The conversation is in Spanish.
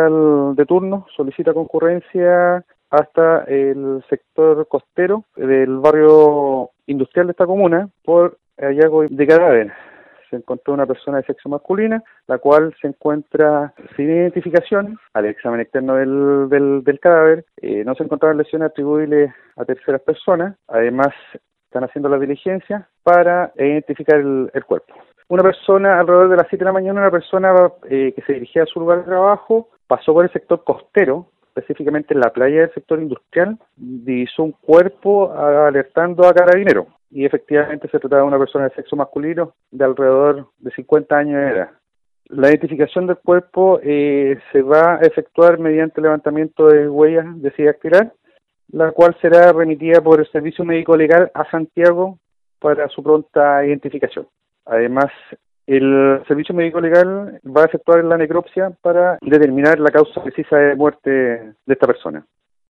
de turno solicita concurrencia hasta el sector costero del barrio industrial de esta comuna por hallazgo de cadáver. Se encontró una persona de sexo masculina, la cual se encuentra sin identificación. Al examen externo del, del, cadáver eh, no se encontraron lesiones atribuibles a terceras personas. Además, están haciendo la diligencia para identificar el, cuerpo. Una persona, alrededor de las 7 de la mañana, una persona eh, que se dirigía a su lugar de trabajo, pasó por el sector costero, específicamente en la playa del sector industrial, divisó un cuerpo alertando a carabinero y efectivamente se trataba de una persona de sexo masculino de alrededor de 50 años de edad. La identificación del cuerpo eh, se va a efectuar mediante levantamiento de huellas de dactilar, la cual será remitida por el Servicio Médico Legal a Santiago para su pronta identificación. Además, el Servicio Médico Legal va a efectuar la necropsia para determinar la causa precisa de muerte de esta persona.